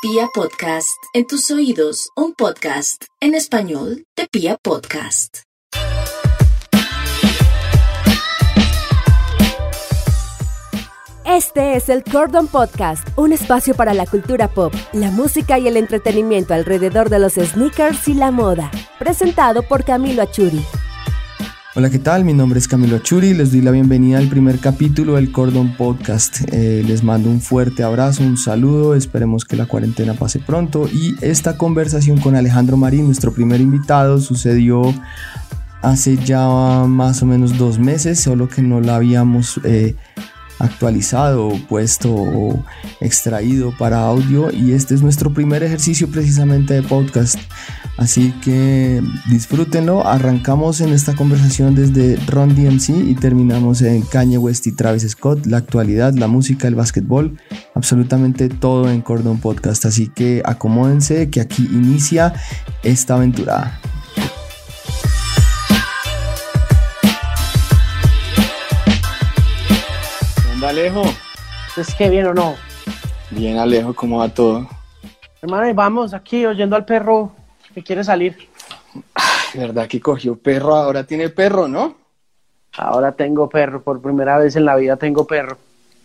Pia Podcast, en tus oídos, un podcast en español de Pia Podcast. Este es el Cordon Podcast, un espacio para la cultura pop, la música y el entretenimiento alrededor de los sneakers y la moda. Presentado por Camilo Achuri. Hola, ¿qué tal? Mi nombre es Camilo Churi. Les doy la bienvenida al primer capítulo del Cordon Podcast. Eh, les mando un fuerte abrazo, un saludo. Esperemos que la cuarentena pase pronto. Y esta conversación con Alejandro Marín, nuestro primer invitado, sucedió hace ya más o menos dos meses, solo que no la habíamos eh, actualizado, puesto o extraído para audio y este es nuestro primer ejercicio precisamente de podcast. Así que disfrútenlo. Arrancamos en esta conversación desde Ron DMC y terminamos en Kanye West y Travis Scott, la actualidad, la música, el básquetbol, absolutamente todo en Cordon Podcast. Así que acomódense que aquí inicia esta aventura. Alejo? ¿Es que bien o no? Bien, Alejo, ¿cómo va todo? Hermano, vamos aquí oyendo al perro que quiere salir. Ay, ¿Verdad que cogió perro? Ahora tiene perro, ¿no? Ahora tengo perro, por primera vez en la vida tengo perro.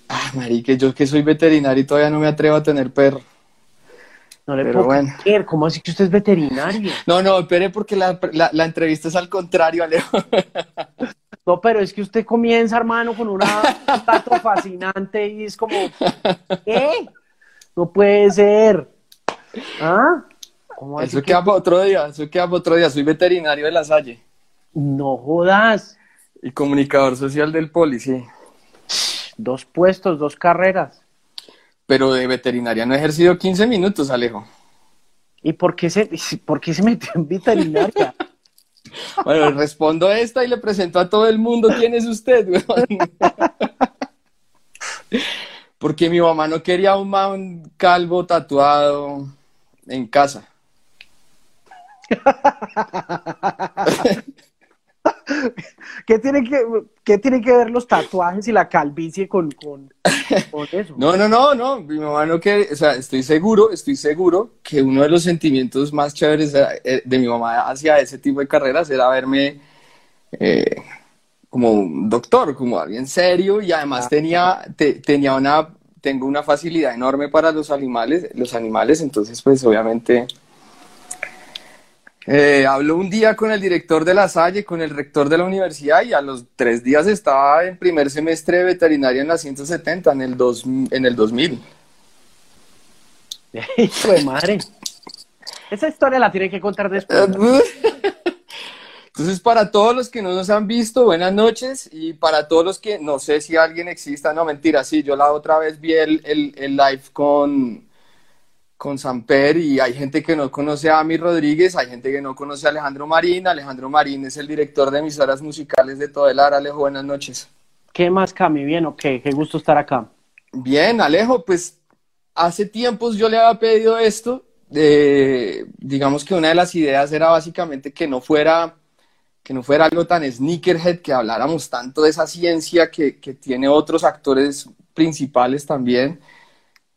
Ay, marique, yo que soy veterinario y todavía no me atrevo a tener perro. No le puedo bueno. creer, ¿cómo así que usted es veterinario? No, no, espere porque la, la entrevista es al contrario, Alejo. No, pero es que usted comienza, hermano, con una tato fascinante y es como, ¿qué? No puede ser. ¿Ah? eso queda para otro día, eso queda para otro día. Soy veterinario de la Salle. No jodas. Y comunicador social del Poli, sí. Dos puestos, dos carreras. Pero de veterinaria no he ejercido 15 minutos, Alejo. ¿Y por qué se, por qué se metió en veterinaria? Bueno, respondo esta y le presento a todo el mundo quién es usted, Porque mi mamá no quería un man calvo tatuado en casa. ¿Qué tiene que, qué tiene que ver los tatuajes y la calvicie con, con, eso? No, no, no, no. Mi mamá no quiere, o sea, estoy seguro, estoy seguro que uno de los sentimientos más chéveres eh, de mi mamá hacia ese tipo de carreras era verme eh, como un doctor, como alguien serio y además ah. tenía, tenía una, tengo una facilidad enorme para los animales, los animales, entonces pues obviamente eh, habló un día con el director de la Salle, con el rector de la universidad y a los tres días estaba en primer semestre de veterinaria en la 170, en el, dos, en el 2000. Hijo de madre. Esa historia la tiene que contar después. Entonces, para todos los que no nos han visto, buenas noches. Y para todos los que no sé si alguien exista, no mentira, sí, yo la otra vez vi el, el, el live con, con Samper y hay gente que no conoce a Ami Rodríguez, hay gente que no conoce a Alejandro Marín. Alejandro Marín es el director de emisoras musicales de todo el AR. Alejo, buenas noches. ¿Qué más, Cami? Bien, ok, qué gusto estar acá. Bien, Alejo, pues hace tiempos yo le había pedido esto. digamos que una de las ideas era básicamente que no fuera que no fuera algo tan sneakerhead, que habláramos tanto de esa ciencia que, que tiene otros actores principales también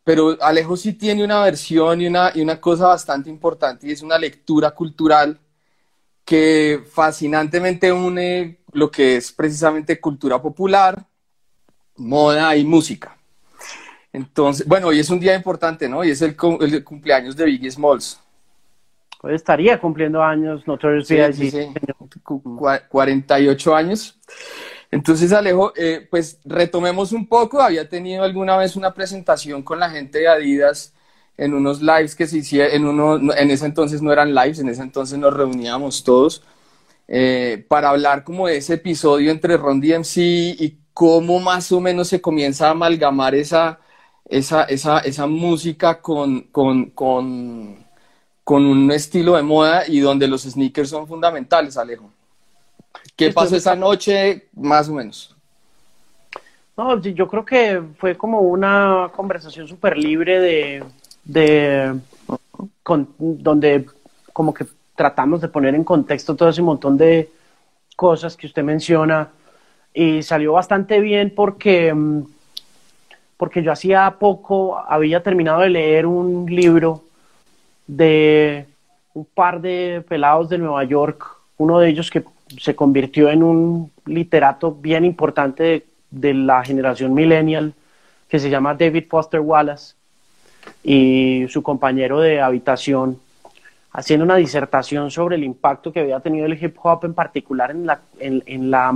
pero Alejo sí tiene una versión y una, y una cosa bastante importante y es una lectura cultural que fascinantemente une lo que es precisamente cultura popular, moda y música. Entonces, bueno, hoy es un día importante, ¿no? Y es el, el cumpleaños de Biggie Smalls. Hoy estaría cumpliendo años Notorious B.I.G. Sí, 48 años. Entonces, Alejo, eh, pues retomemos un poco. Había tenido alguna vez una presentación con la gente de Adidas en unos lives que se hicieron, en, uno, en ese entonces no eran lives, en ese entonces nos reuníamos todos eh, para hablar como de ese episodio entre Ron DMC y cómo más o menos se comienza a amalgamar esa, esa, esa, esa música con, con, con, con un estilo de moda y donde los sneakers son fundamentales, Alejo. ¿Qué pasó esa noche, más o menos? No, yo creo que fue como una conversación súper libre de, de donde como que tratamos de poner en contexto todo ese montón de cosas que usted menciona y salió bastante bien porque mm, porque yo hacía poco había terminado de leer un libro de un par de pelados de Nueva York, uno de ellos que se convirtió en un literato bien importante de, la generación millennial, que se llama David Foster Wallace, y su compañero de habitación, haciendo una disertación sobre el impacto que había tenido el hip hop en particular en la, en, la,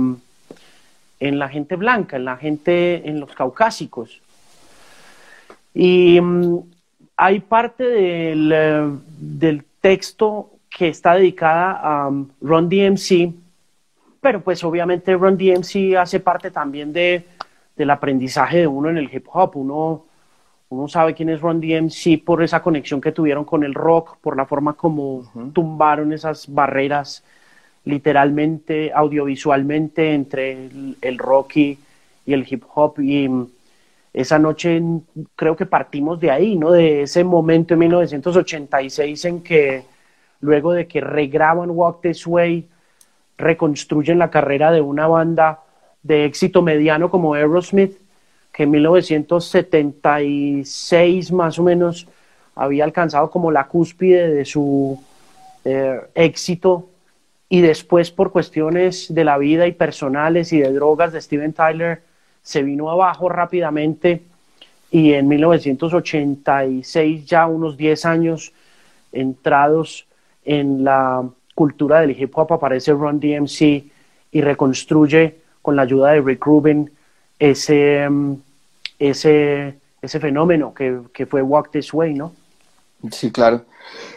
en la gente blanca, en la gente, en los caucásicos. Y mm, hay parte del, eh, del texto que está dedicada a um, Ron DMC, pero pues obviamente Ron DMC hace parte también de, del aprendizaje de uno en el hip hop. Uno, uno sabe quién es Ron DMC por esa conexión que tuvieron con el rock, por la forma como tumbaron esas barreras literalmente, audiovisualmente entre el, el rock y, y el hip hop. Y mm, esa noche creo que partimos de ahí, ¿no? De ese momento en 1986 en que luego de que regraban Walk This Way, reconstruyen la carrera de una banda de éxito mediano como Aerosmith, que en 1976 más o menos había alcanzado como la cúspide de su eh, éxito. Y después por cuestiones de la vida y personales y de drogas de Steven Tyler se vino abajo rápidamente. Y en 1986, ya unos 10 años entrados en la cultura del hip hop, aparece Run DMC y reconstruye con la ayuda de Rick Rubin ese, mm, ese, ese fenómeno que, que fue Walk This Way, ¿no? Sí, claro.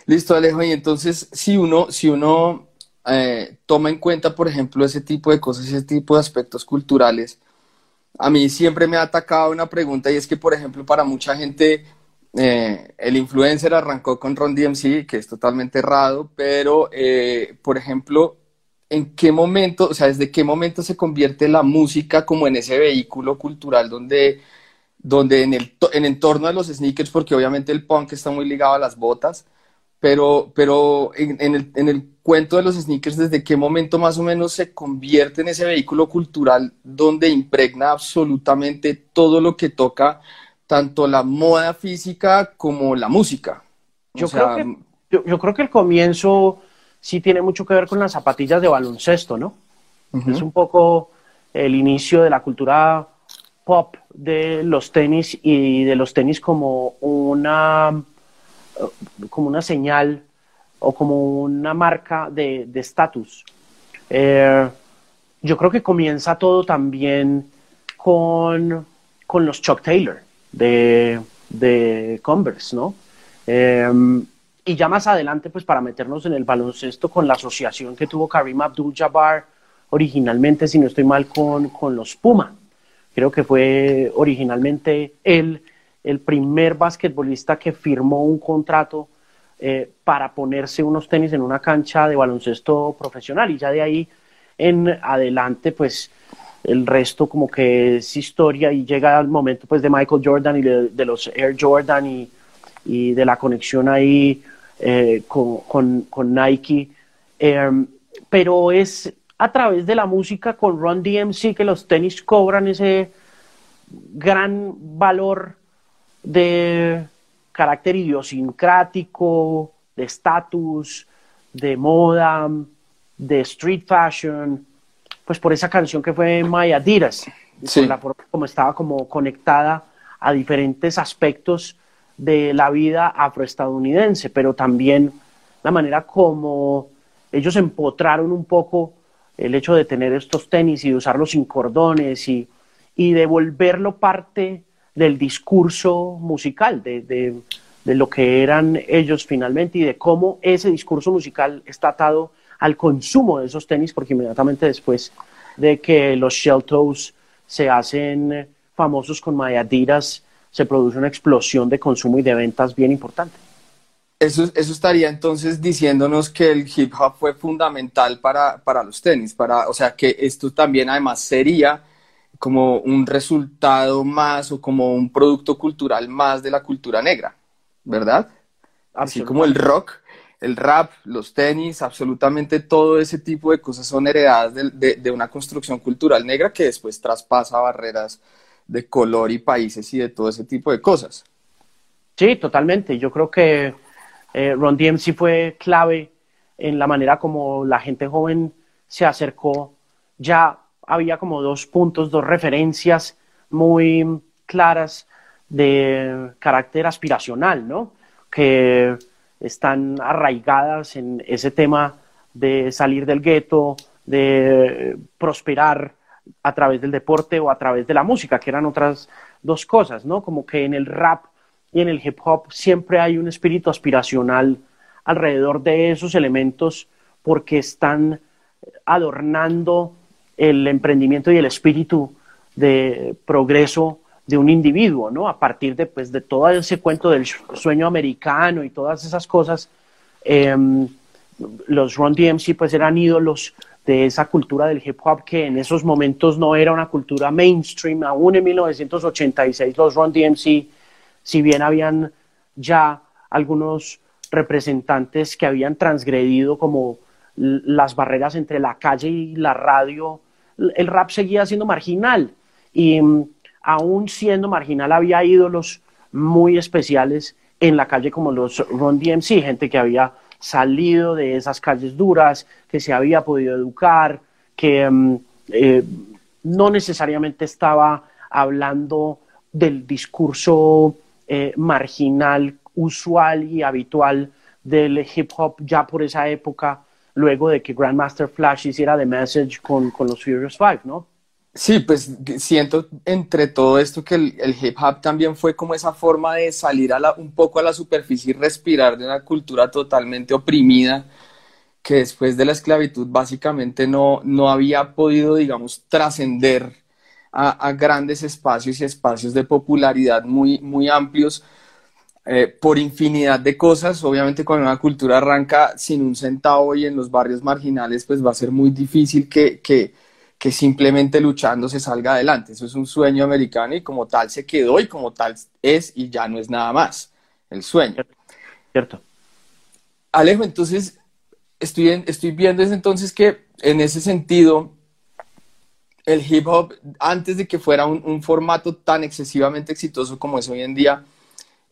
Listo, Alejo. Y entonces, si uno, si uno eh, toma en cuenta, por ejemplo, ese tipo de cosas, ese tipo de aspectos culturales, a mí siempre me ha atacado una pregunta y es que, por ejemplo, para mucha gente eh, el influencer arrancó con Ron DMC, que es totalmente errado, pero, eh, por ejemplo, ¿en qué momento, o sea, desde qué momento se convierte la música como en ese vehículo cultural donde, donde en el en entorno de los sneakers, porque obviamente el punk está muy ligado a las botas, pero, pero en, el, en el cuento de los sneakers, ¿desde qué momento más o menos se convierte en ese vehículo cultural donde impregna absolutamente todo lo que toca, tanto la moda física como la música? Yo, creo, que, yo, creo que el comienzo sí tiene mucho que ver con las zapatillas de baloncesto, ¿no? Es un poco el inicio de la cultura pop de los tenis y de los tenis como una, como una señal o como una marca de estatus. Eh, yo creo que comienza todo también con, con los Chuck Taylor de, de Converse, ¿no? Eh, y ya más adelante, pues para meternos en el baloncesto con la asociación que tuvo Karim Abdul-Jabbar originalmente, si no estoy mal, con, con los Puma. Creo que fue originalmente él el primer basquetbolista que firmó un contrato eh, para ponerse unos tenis en una cancha de baloncesto profesional y ya de ahí en adelante pues el resto como que es historia y llega el momento pues de Michael Jordan y de, los Air Jordan y, y, de la conexión ahí eh, con, con, Nike. Em, pero es a través de la música con Run DMC que los tenis cobran ese gran valor de carácter idiosincrático, de estatus, de moda, de street fashion, pues por esa canción que fue My Adidas, por la forma como estaba como conectada a diferentes aspectos de la vida afroestadounidense, pero también la manera como ellos empotraron un poco el hecho de tener estos tenis y de usarlos sin cordones y, y de volverlo parte del discurso musical, de, de, de, lo que eran ellos finalmente y de cómo ese discurso musical está atado al consumo de esos tenis, porque inmediatamente después de que los Shell Toes se hacen famosos con Mayadiras, se produce una explosión de consumo y de ventas bien importante. Eso, eso estaría entonces diciéndonos que el hip hop fue fundamental para, para los tenis, para, o sea que esto también además sería como un resultado más o como un producto cultural más de la cultura negra, ¿verdad? Así como el rock, el rap, los tenis, absolutamente todo ese tipo de cosas son heredadas de, una construcción cultural negra que después traspasa barreras de color y países y de todo ese tipo de cosas. Sí, totalmente. Yo creo que eh, Ron DMC fue clave en la manera como la gente joven se acercó. Ya había como dos puntos, dos referencias muy claras de carácter aspiracional, ¿no? Que están arraigadas en ese tema de salir del gueto, de prosperar a través del deporte o a través de la música, que eran otras dos cosas, ¿no? Como que en el rap y en el hip hop siempre hay un espíritu aspiracional alrededor de esos elementos porque están adornando el emprendimiento y el espíritu de progreso de un individuo, ¿no? A partir de, pues, de todo ese cuento del sueño americano y todas esas cosas, em, los Run DMC pues eran ídolos de esa cultura del hip hop que en esos momentos no era una cultura mainstream. Aún en 1986 los Run DMC, si bien habían ya algunos representantes que habían transgredido como las barreras entre la calle y la radio, el rap seguía siendo marginal y mm, aún siendo marginal había ídolos muy especiales en la calle como los Run DMC, gente que había salido de esas calles duras, que se había podido educar, que mm, eh, no necesariamente estaba hablando del discurso eh, marginal usual y habitual del hip hop ya por esa época, luego de que Grandmaster Flash hiciera The Message con, con los Furious Five, ¿no? Sí, pues siento entre todo esto que el, hip hop también fue como esa forma de salir a la, un poco a la superficie y respirar de una cultura totalmente oprimida que después de la esclavitud básicamente no, no había podido, digamos, trascender a, grandes espacios y espacios de popularidad muy, muy amplios eh, por infinidad de cosas. Obviamente cuando una cultura arranca sin un centavo y en los barrios marginales, pues va a ser muy difícil que, que que simplemente luchando se salga adelante. Eso es un sueño americano y como tal se quedó y como tal es y ya no es nada más el sueño. Cierto. Alejo, entonces estoy, estoy viendo entonces que en ese sentido el hip hop, antes de que fuera un, formato tan excesivamente exitoso como es hoy en día,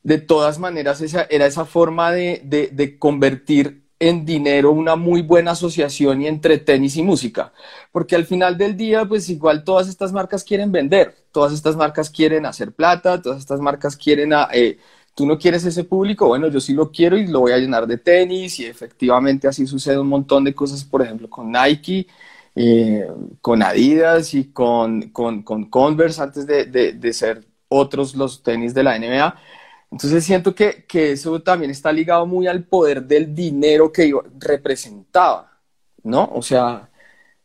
de todas maneras esa, era esa forma de, de, de convertir en dinero una muy buena asociación y entre tenis y música, porque al final del día, pues igual todas estas marcas quieren vender, todas estas marcas quieren hacer plata, todas estas marcas quieren, ah, eh, tú no quieres ese público, bueno, yo sí lo quiero y lo voy a llenar de tenis y efectivamente así sucede un montón de cosas, por ejemplo, con Nike. Eh, con Adidas y con, con, con Converse antes de, de, de ser otros los tenis de la NBA, entonces siento que, eso también está ligado muy al poder del dinero que representaba, ¿no? O sea,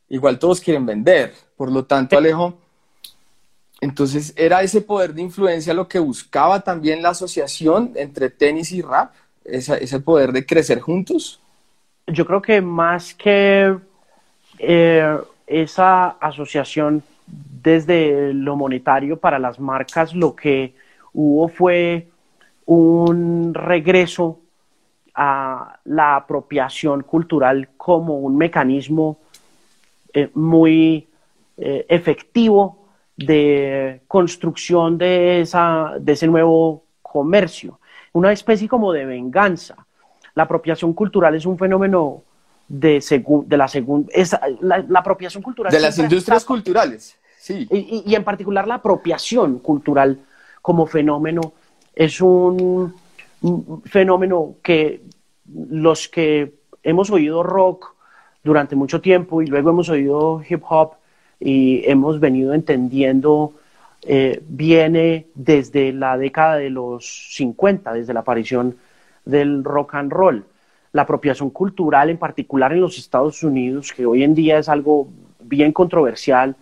igual todos quieren vender, por lo tanto, Alejo, entonces era ese poder de influencia lo que buscaba también la asociación entre tenis y rap, ese poder de crecer juntos. Yo creo que más que eh, esa asociación desde lo monetario para las marcas, lo que hubo fue un regreso a la apropiación cultural como un mecanismo eh, muy eh, efectivo de construcción de, esa, de ese nuevo comercio, una especie como de venganza. La apropiación cultural es un fenómeno de, de la segunda, la, la, apropiación cultural. De las industrias culturales, sí. y en particular la apropiación cultural como fenómeno es un, fenómeno que los que hemos oído rock durante mucho tiempo y luego hemos oído hip hop y hemos venido entendiendo eh, viene desde la década de los 50, desde la aparición del rock and roll. La apropiación cultural, en particular en los Estados Unidos, que hoy en día es algo bien controversial,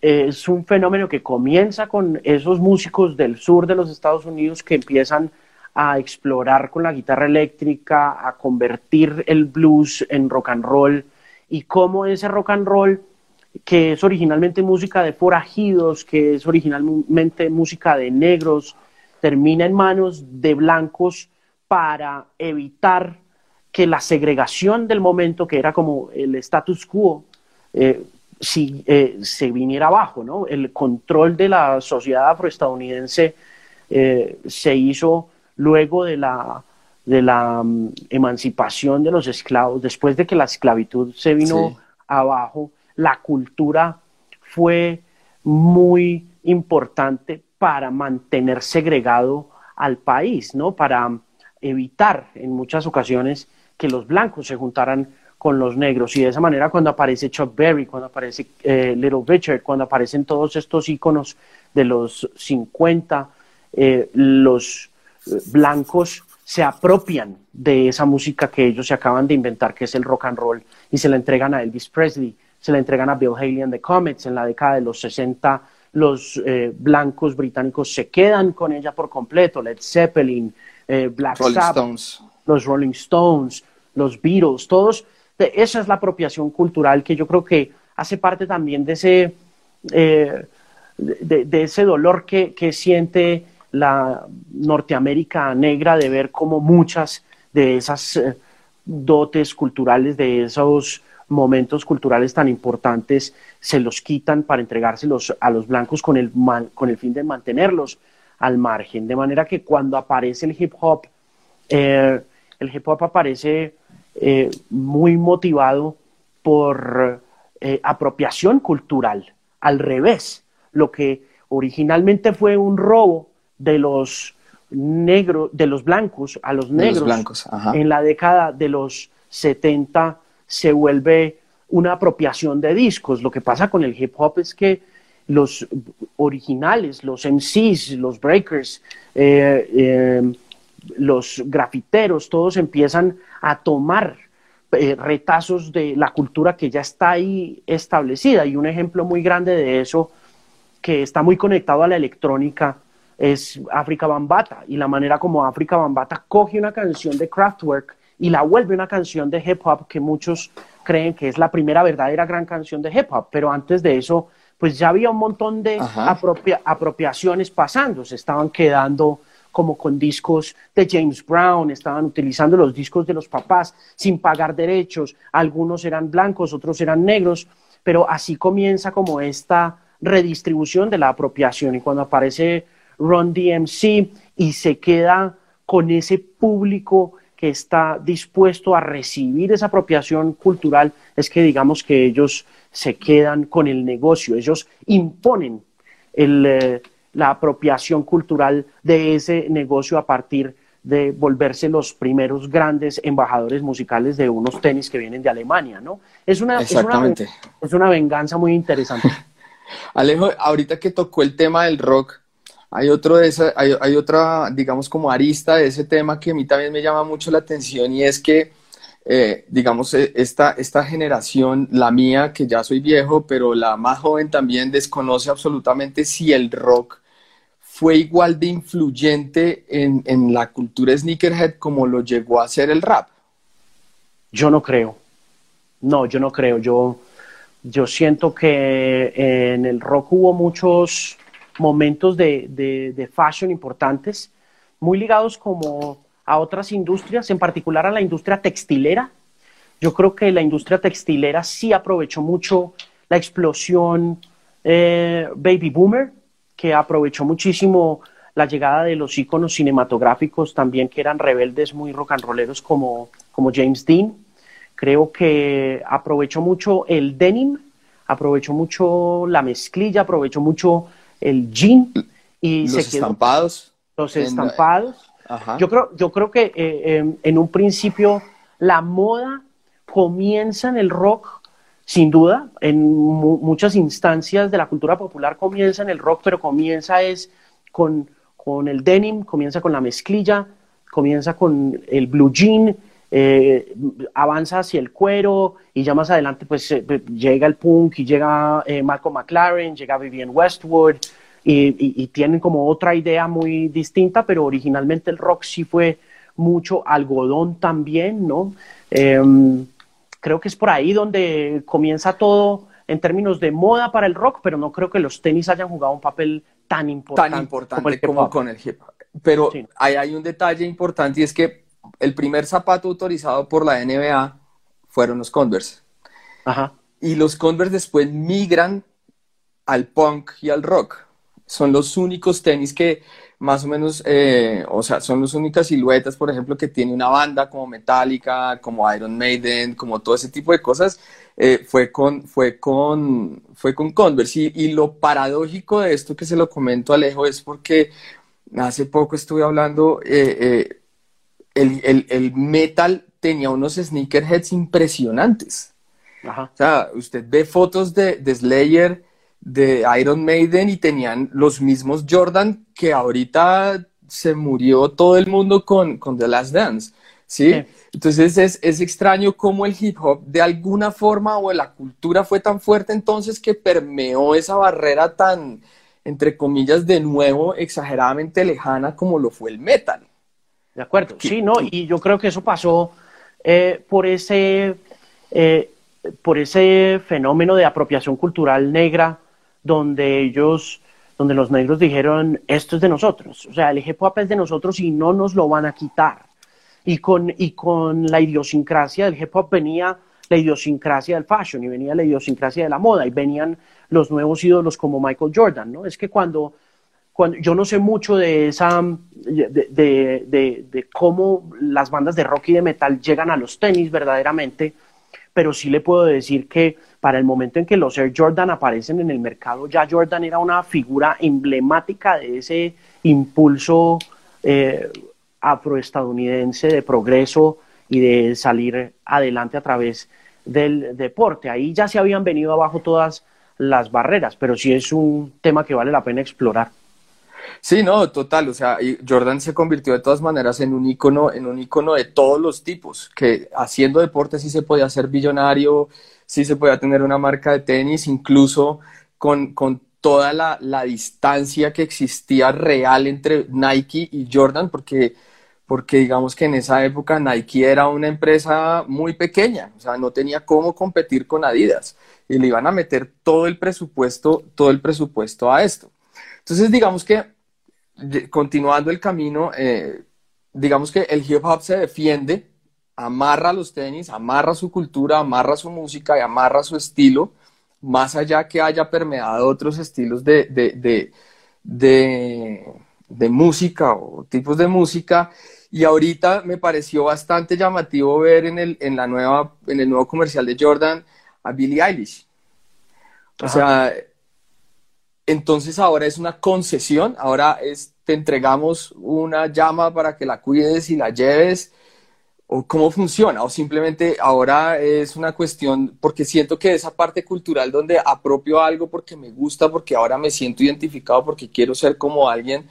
es un fenómeno que comienza con esos músicos del sur de los Estados Unidos que empiezan a explorar con la guitarra eléctrica, a convertir el blues en rock and roll. Y cómo ese rock and roll que es originalmente música de forajidos, que es originalmente música de negros, termina en manos de blancos para evitar que la segregación del momento, que era como el status quo, eh, si eh, se viniera abajo, ¿no? El control de la sociedad afroestadounidense eh, se hizo luego de la, de la mm, emancipación de los esclavos, después de que la esclavitud se vino abajo, la cultura fue muy importante para mantener segregado al país, ¿no? Para evitar en muchas ocasiones que los blancos se juntaran con los negros. Y de esa manera cuando aparece Chuck Berry, cuando aparece eh, Little Richard, cuando aparecen todos estos íconos de los 50, eh, los eh, blancos se apropian de esa música que ellos se acaban de inventar, que es el rock and roll, y se la entregan a Elvis Presley, se la entregan a Bill Haley and the Comets. En la década de los 60. Los blancos británicos se quedan con ella por completo, Led Zeppelin, Black Sabbath, los Rolling Stones, los Beatles, todos esa es la apropiación cultural que yo creo que hace parte también de ese, eh, de, ese dolor que, siente la Norteamérica negra de ver cómo muchas de esas eh, dotes culturales, de esos momentos culturales tan importantes, se los quitan para entregárselos a los blancos con el, con el fin de mantenerlos al margen. De manera que cuando aparece el hip hop, eh, el hip hop aparece eh, muy motivado por eh, apropiación cultural. Al revés, lo que originalmente fue un robo de los negros, de los blancos a los negros blancos, en la década de los 70 se vuelve una apropiación de discos. Lo que pasa con el hip hop es que los originales, los MCs, los breakers, eh, los grafiteros, todos empiezan a tomar eh, retazos de la cultura que ya está ahí establecida. Y un ejemplo muy grande de eso, que está muy conectado a la electrónica, es África Bambata. Y la manera como África Bambata coge una canción de Kraftwerk y la vuelve una canción de hip hop que muchos creen que es la primera verdadera gran canción de hip hop. Pero antes de eso, pues ya había un montón de apropiaciones pasando, se estaban quedando como con discos de James Brown, estaban utilizando los discos de los papás sin pagar derechos, algunos eran blancos, otros eran negros, pero así comienza como esta redistribución de la apropiación. Y cuando aparece Ron DMC y se queda con ese público que está dispuesto a recibir esa apropiación cultural, es que digamos que ellos se quedan con el negocio, ellos imponen el, eh, la apropiación cultural de ese negocio a partir de volverse los primeros grandes embajadores musicales de unos tenis que vienen de Alemania, ¿no? Es una, Exactamente. Es una, venganza muy interesante. Alejo, ahorita que tocó el tema del rock, hay, otro de esa, hay, hay, otra, digamos, como arista de ese tema que a mí también me llama mucho la atención y es que, eh, digamos, eh, esta, esta generación, la mía, que ya soy viejo, pero la más joven también desconoce absolutamente si el rock fue igual de influyente en, la cultura sneakerhead como lo llegó a ser el rap? Yo no creo. No, yo no creo. Yo, yo siento que en el rock hubo muchos momentos de, de, fashion importantes, muy ligados como a otras industrias, en particular a la industria textilera. Yo creo que la industria textilera sí aprovechó mucho la explosión eh, baby boomer, que aprovechó muchísimo la llegada de los íconos cinematográficos también que eran rebeldes muy rock and rolleros como, como James Dean. Creo que aprovechó mucho el denim, aprovechó mucho la mezclilla, aprovechó mucho el jean y los se estampados. Los estampados. Yo creo, yo creo que eh, em, en un principio la moda comienza en el rock sin duda, en muchas instancias de la cultura popular comienza en el rock, pero comienza es con, con el denim, comienza con la mezclilla, comienza con el blue jean, eh, avanza hacia el cuero y ya más adelante pues eh, llega el punk y llega eh, Malcolm McLaren, llega Vivian Westwood y, y, tienen como otra idea muy distinta, pero originalmente el rock sí fue mucho algodón también, ¿no? Creo que es por ahí donde comienza todo en términos de moda para el rock, pero no creo que los tenis hayan jugado un papel tan importante, tan importante como, con el hip hop. Pero hay un detalle importante y es que el primer zapato autorizado por la NBA fueron los Converse. Ajá. y los Converse después migran al punk y al rock. Son los únicos tenis que más o menos, eh, o sea, son las únicas siluetas, por ejemplo, que tiene una banda como Metallica, como Iron Maiden, como todo ese tipo de cosas, eh, fue, con, fue, con, fue con Converse. Y, lo paradójico de esto que se lo comento Alejo es porque hace poco estuve hablando, eh, el, el, metal tenía unos sneakerheads impresionantes. O sea, usted ve fotos de, de Slayer, de Iron Maiden y tenían los mismos Jordan que ahorita se murió todo el mundo con, con The Last Dance, ¿sí? Entonces es, es, extraño cómo el hip hop de alguna forma o la cultura fue tan fuerte entonces que permeó esa barrera tan, entre comillas, de nuevo, exageradamente lejana como lo fue el metal. De acuerdo, sí, ¿no? Y yo creo que eso pasó eh, por ese... Eh, por ese fenómeno de apropiación cultural negra donde ellos, donde los negros dijeron, esto es de nosotros, o sea, el hip hop es de nosotros y no nos lo van a quitar. Y con, y con la idiosincrasia del hip hop venía la idiosincrasia del fashion y venía la idiosincrasia de la moda y venían los nuevos ídolos como Michael Jordan, ¿no? Es que cuando, cuando yo no sé mucho de esa, de, de, de, cómo las bandas de rock y de metal llegan a los tenis verdaderamente, pero sí le puedo decir que para el momento en que los Air Jordan aparecen en el mercado, ya Jordan era una figura emblemática de ese impulso eh, afroestadounidense de progreso y de salir adelante a través del deporte. Ahí ya se habían venido abajo todas las barreras, pero sí es un tema que vale la pena explorar. Sí, no, total, o sea, Jordan se convirtió de todas maneras en un icono, en un icono de todos los tipos, que haciendo deporte sí se podía ser billonario, sí se podía tener una marca de tenis, incluso con, con toda la, la, distancia que existía real entre Nike y Jordan, porque, porque digamos que en esa época Nike era una empresa muy pequeña, o sea, no tenía cómo competir con Adidas y le iban a meter todo el presupuesto, todo el presupuesto a esto. Entonces, digamos que, continuando el camino, eh, digamos que el hip hop se defiende, amarra los tenis, amarra su cultura, amarra su música y amarra su estilo, más allá que haya permeado otros estilos de, de, de, música o tipos de música. Y ahorita me pareció bastante llamativo ver en el, en la nueva, en el nuevo comercial de Jordan a Billie Eilish. O sea, entonces ahora es una concesión, ahora es, te entregamos una llama para que la cuides y la lleves, o cómo funciona, o simplemente ahora es una cuestión, porque siento que esa parte cultural donde apropio algo porque me gusta, porque ahora me siento identificado, porque quiero ser como alguien,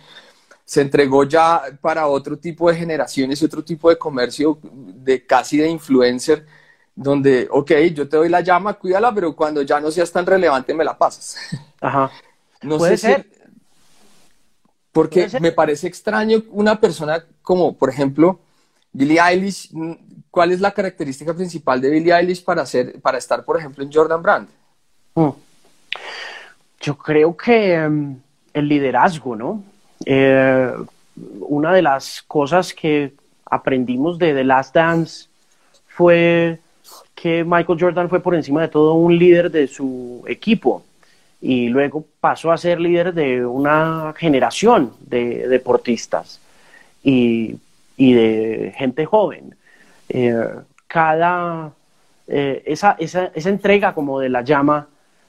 se entregó ya para otro tipo de generaciones y otro tipo de comercio, de casi de influencer, donde, ok, yo te doy la llama, cuídala, pero cuando ya no seas tan relevante me la pasas. Ajá. No ¿Puede sé ser? porque me parece extraño una persona como, por ejemplo, Billie Eilish. Mm, ¿Cuál es la característica principal de Billie Eilish para, hacer, para estar, por ejemplo, en Jordan Brand? Mm. Yo creo que em, el liderazgo, ¿no? Eh, una de las cosas que aprendimos de The Last Dance fue que Michael Jordan fue por encima de todo un líder de su equipo y luego pasó a ser líder de una generación de deportistas y, de gente joven. Eh, cada, eh, esa, esa, esa, entrega como de la llama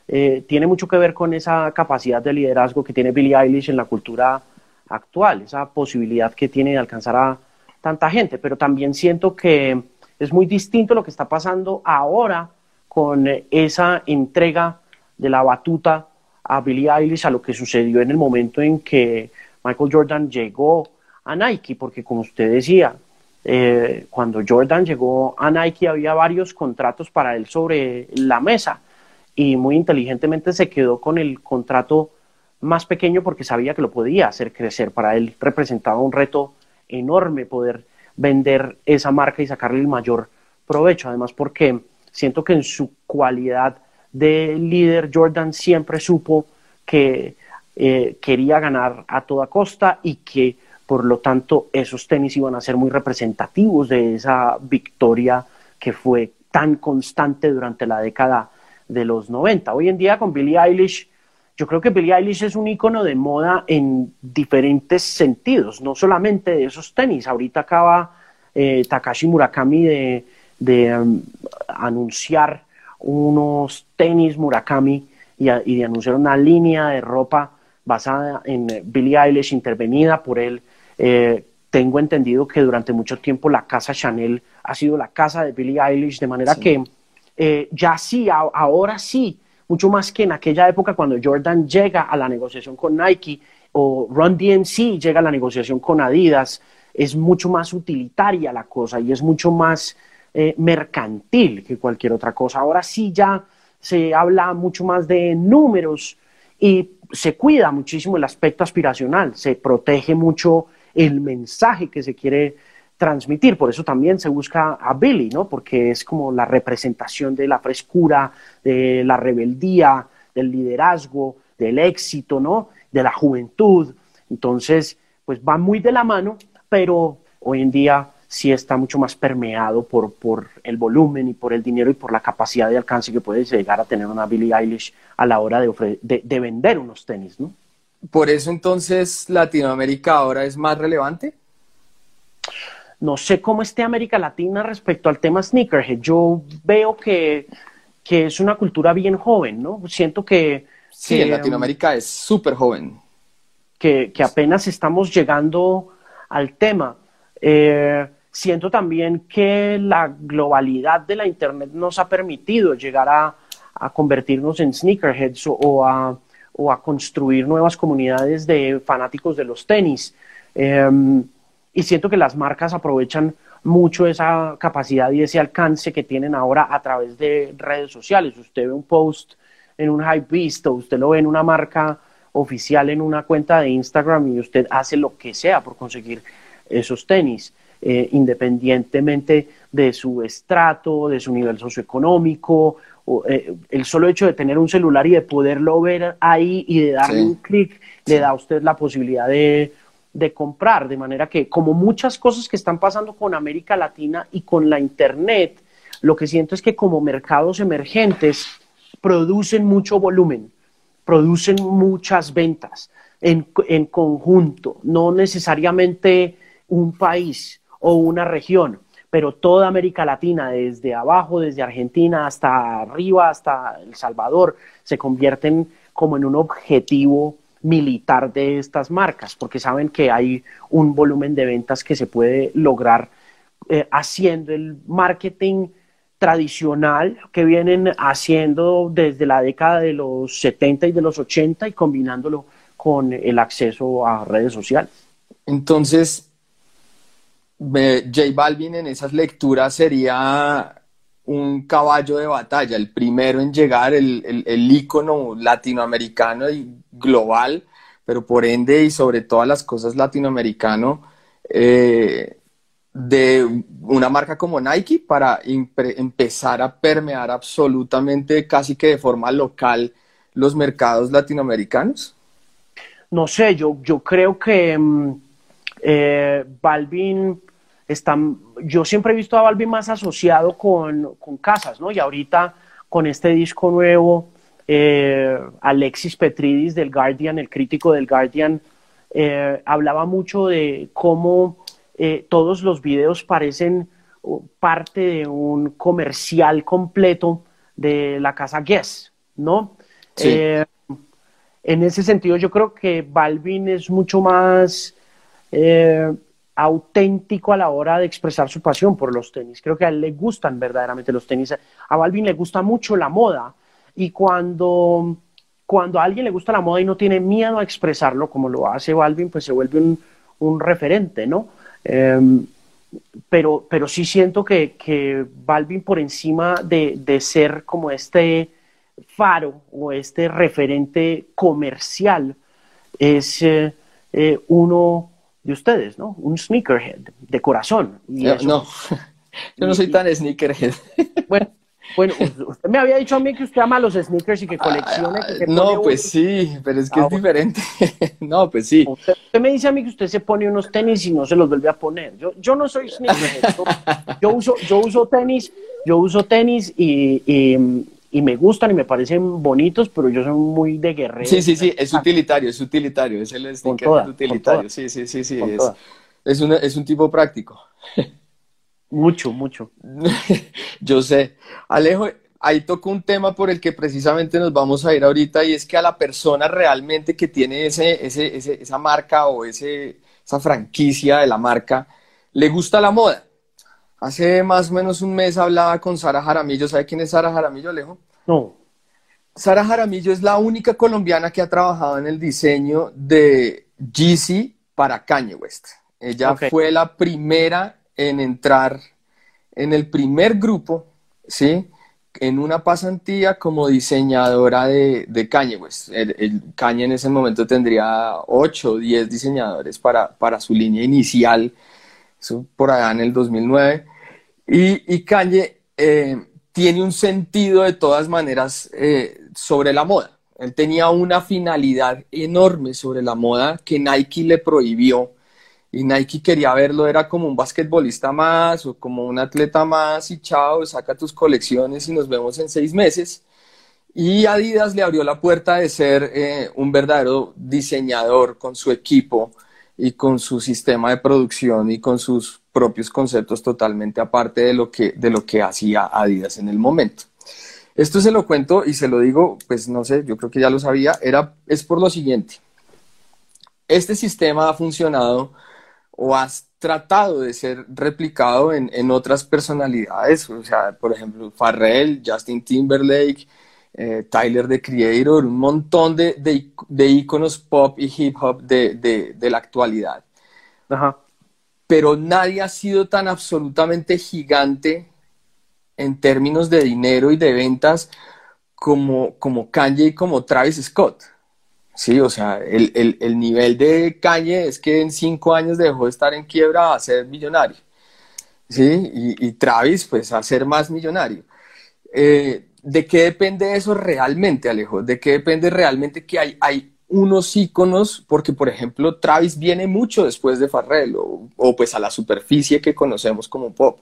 eh, tiene mucho que ver con esa capacidad de liderazgo que tiene Billie Eilish en la cultura actual, esa posibilidad que tiene de alcanzar a tanta gente, pero también siento que es muy distinto lo que está pasando ahora con esa entrega de la batuta a Billie Eilish a lo que sucedió en el momento en que Michael Jordan llegó a Nike, porque como usted decía, eh, cuando Jordan llegó a Nike había varios contratos para él sobre la mesa y muy inteligentemente se quedó con el contrato más pequeño porque sabía que lo podía hacer crecer. Para él representaba un reto enorme poder vender esa marca y sacarle el mayor provecho. Además porque siento que en su cualidad de líder, Jordan siempre supo que eh, quería ganar a toda costa y que por lo tanto esos tenis iban a ser muy representativos de esa victoria que fue tan constante durante la década de los 90. Hoy en día con Billie Eilish, yo creo que Billie Eilish es un icono de moda en diferentes sentidos, no solamente de esos tenis. Ahorita acaba eh, Takashi Murakami de, um, anunciar unos tenis Murakami y, de anunciar una línea de ropa basada en Billie Eilish, intervenida por él. Eh, tengo entendido que durante mucho tiempo la casa Chanel ha sido la casa de Billie Eilish, de manera que eh, ya sí, ahora sí, mucho más que en aquella época cuando Jordan llega a la negociación con Nike o Run DMC llega a la negociación con Adidas, es mucho más utilitaria la cosa y es mucho más eh, mercantil que cualquier otra cosa. Ahora sí ya se habla mucho más de números y se cuida muchísimo el aspecto aspiracional, se protege mucho el mensaje que se quiere transmitir. Por eso también se busca a Billy, ¿no? Porque es como la representación de la frescura, de la rebeldía, del liderazgo, del éxito, ¿no? De la juventud. Entonces, pues va muy de la mano, pero hoy en día sí está mucho más permeado por, por el volumen y por el dinero y por la capacidad de alcance que puede llegar a tener una Billie Eilish a la hora de, de, de vender unos tenis, ¿no? Por eso entonces Latinoamérica ahora es más relevante. No sé cómo esté América Latina respecto al tema sneakerhead. Yo veo que, es una cultura bien joven, ¿no? Siento que... Sí, en Latinoamérica es súper joven. Que, apenas estamos llegando al tema. Eh, siento también que la globalidad de la Internet nos ha permitido llegar a, convertirnos en sneakerheads o, a, o, a, construir nuevas comunidades de fanáticos de los tenis. Em, y siento que las marcas aprovechan mucho esa capacidad y ese alcance que tienen ahora a través de redes sociales. Usted ve un post en un Hypebeast o usted lo ve en una marca oficial en una cuenta de Instagram y usted hace lo que sea por conseguir esos tenis, eh, independientemente de su estrato, de su nivel socioeconómico. Eh, el solo hecho de tener un celular y de poderlo ver ahí y de darle un clic le da a usted la posibilidad de de comprar, de manera que como muchas cosas que están pasando con América Latina y con la Internet, lo que siento es que como mercados emergentes producen mucho volumen, producen muchas ventas en, en conjunto, no necesariamente un país o una región, pero toda América Latina, desde abajo, desde Argentina hasta arriba, hasta El Salvador, se convierten como en un objetivo militar de estas marcas, porque saben que hay un volumen de ventas que se puede lograr eh, haciendo el marketing tradicional que vienen haciendo desde la década de los 70 y de los 80 y combinándolo con el acceso a redes sociales. Entonces, J Balvin en esas lecturas sería un caballo de batalla, el primero en llegar, el, el, ícono latinoamericano y global, pero por ende y sobre todas las cosas latinoamericano, eh, de una marca como Nike para empezar a permear absolutamente casi que de forma local los mercados latinoamericanos? No sé, yo, yo creo que mm, eh, Balvin yo siempre he visto a Balvin más asociado con, casas, ¿no? Y ahorita con este disco nuevo, eh, Alexis Petridis del Guardian, el crítico del Guardian, eh, hablaba mucho de cómo eh, todos los videos parecen uh, parte de un comercial completo de la casa Guess, ¿no? en ese sentido, yo creo que Balvin es mucho más auténtico a la hora de expresar su pasión por los tenis. Creo que a él le gustan verdaderamente los tenis. A Balvin le gusta mucho la moda y cuando, cuando a alguien le gusta la moda y no tiene miedo a expresarlo como lo hace Balvin, pues se vuelve un, referente, ¿no? Em, pero, pero sí siento que, que Balvin por encima de, ser como este faro o este referente comercial es eh, eh, uno de ustedes, ¿no? Un sneakerhead de corazón. no, yo no soy tan sneakerhead. Bueno, bueno, usted me había dicho a mí que usted ama los sneakers y que colecciona. no, pues sí, pero es que es ah, diferente. no, pues sí. Usted, me dice a mí que usted se pone unos tenis y no se los vuelve a poner. Yo, yo no soy sneakerhead. yo, uso, yo uso tenis, yo uso tenis y, y me gustan y me parecen bonitos, pero yo soy muy de guerrero. Sí, sí, sí, es utilitario, es utilitario, es el sticker utilitario. Sí, sí, sí, sí, es, es, es un tipo práctico. Mucho, mucho. yo sé. Alejo, ahí tocó un tema por el que precisamente nos vamos a ir ahorita y es que a la persona realmente que tiene ese, ese, esa marca o ese, esa franquicia de la marca, le gusta la moda. Hace más o menos un mes hablaba con Sara Jaramillo. ¿Sabe quién es Sara Jaramillo, Alejo? No. Sara Jaramillo es la única colombiana que ha trabajado en el diseño de Yeezy para Kanye West. Ella fue la primera en entrar en el primer grupo, ¿sí? En una pasantía como diseñadora de, de Kanye West. El, Kanye en ese momento tendría 8 o 10 diseñadores para, para su línea inicial, eso por allá en el 2009. Y, y Kanye eh, tiene un sentido de todas maneras eh, sobre la moda. Él tenía una finalidad enorme sobre la moda que Nike le prohibió y Nike quería verlo, era como un basquetbolista más o como un atleta más y chao, saca tus colecciones y nos vemos en seis meses. Y Adidas le abrió la puerta de ser eh, un verdadero diseñador con su equipo y con su sistema de producción y con sus propios conceptos totalmente aparte de lo que, de lo que hacía Adidas en el momento. Esto se lo cuento y se lo digo, pues no sé, yo creo que ya lo sabía, era, es por lo siguiente. Este sistema ha funcionado o ha tratado de ser replicado en, en otras personalidades, o sea, por ejemplo, Farrell, Justin Timberlake, eh, Tyler the Creator, un montón de, de, de iconos pop y hip hop de, de, de la actualidad. Ajá pero nadie ha sido tan absolutamente gigante en términos de dinero y de ventas como, como Kanye y como Travis Scott. Sí, o sea, el, nivel de Kanye es que en cinco años dejó de estar en quiebra a ser millonario. Sí, y, Travis, pues, a ser más millonario. Eh, ¿De qué depende eso realmente, Alejo? ¿De qué depende realmente que hay, hay unos íconos, porque por ejemplo Travis viene mucho después de Farrell, o, pues a la superficie que conocemos como pop.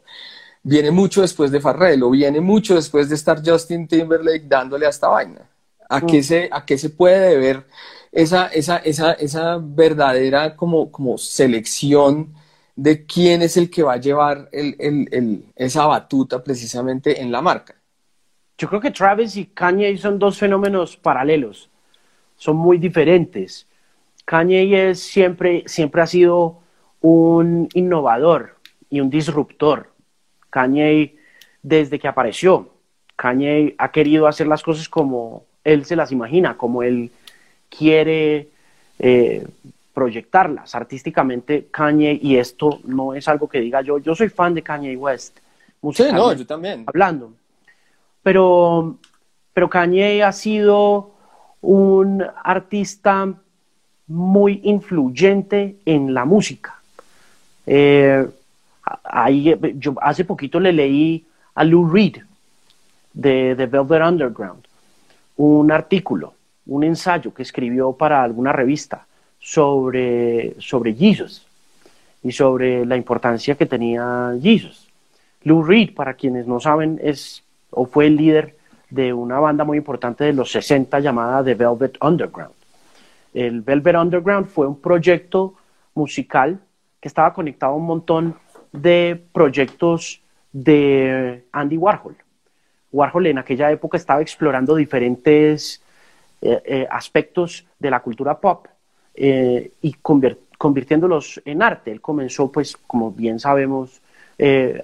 Viene mucho después de Farrell, o viene mucho después de estar Justin Timberlake dándole a esta vaina. ¿A, qué, mm. se, a qué se puede deber esa, esa, esa, esa verdadera como, como selección de quién es el que va a llevar el, el, el, esa batuta precisamente en la marca? Yo creo que Travis y Kanye son dos fenómenos paralelos son muy diferentes. Kanye es siempre, siempre ha sido un innovador y un disruptor. Kanye, desde que apareció, Kanye ha querido hacer las cosas como él se las imagina, como él quiere eh, proyectarlas artísticamente. Kanye, y esto no es algo que diga yo, yo soy fan de Kanye West. Sí, no, yo también. Hablando. Pero, pero Kanye ha sido un artista muy influyente en la música. Eh, ahí, yo hace poquito le leí a Lou Reed de The Velvet Underground un artículo, un ensayo que escribió para alguna revista sobre, sobre Jesus y sobre la importancia que tenía Jesus. Lou Reed, para quienes no saben, es o fue el líder de una banda muy importante de los 60 llamada The Velvet Underground. El Velvet Underground fue un proyecto musical que estaba conectado a un montón de proyectos de Andy Warhol. Warhol en aquella época estaba explorando diferentes eh, eh, aspectos de la cultura pop eh, y convirtiéndolos en arte. Él comenzó, pues, como bien sabemos,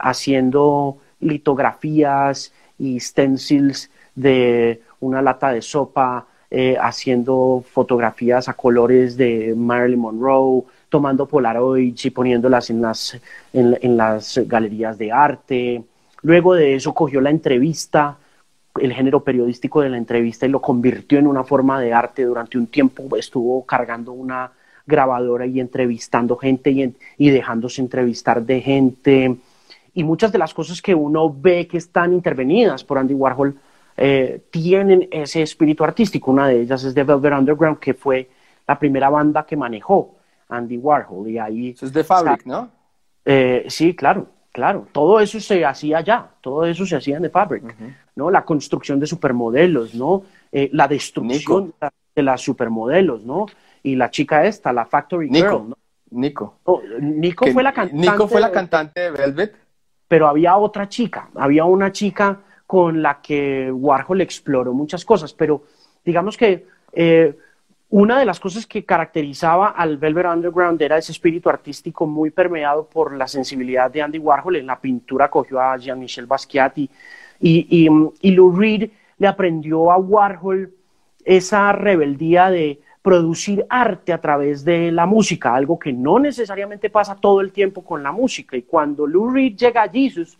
haciendo litografías y stencils de una lata de sopa, eh, haciendo fotografías a colores de Marilyn Monroe, tomando polaroids y poniéndolas en las, en, las galerías de arte. Luego de eso cogió la entrevista, el género periodístico de la entrevista y lo convirtió en una forma de arte. Durante un tiempo estuvo cargando una grabadora y entrevistando gente y dejándose entrevistar de gente. Y muchas de las cosas que uno ve que están intervenidas por Andy Warhol eh, tienen ese espíritu artístico. Una de ellas es The Velvet Underground, que fue la primera banda que manejó Andy Warhol. Y ahí Eso es de Fabric, ¿no? Eh, sí, claro. Claro, todo eso se hacía ya, todo eso se hacía en The Fabric, ¿no? La construcción de supermodelos, ¿no? Eh, la destrucción de las supermodelos, ¿no? Y la chica esta, la Factory Girl, ¿no? Nico. Nico fue la cantante. Nico fue la cantante de Velvet. Pero había otra chica, había una chica con la que Warhol exploró muchas cosas, pero digamos que eh, una de las cosas que caracterizaba al Velvet Underground era ese espíritu artístico muy permeado por la sensibilidad de Andy Warhol. En la pintura cogió a Jean-Michel Basquiat y, y, y, Lou Reed le aprendió a Warhol esa rebeldía de producir arte a través de la música, algo que no necesariamente pasa todo el tiempo con la música. Y cuando Lou Reed llega a Jesus,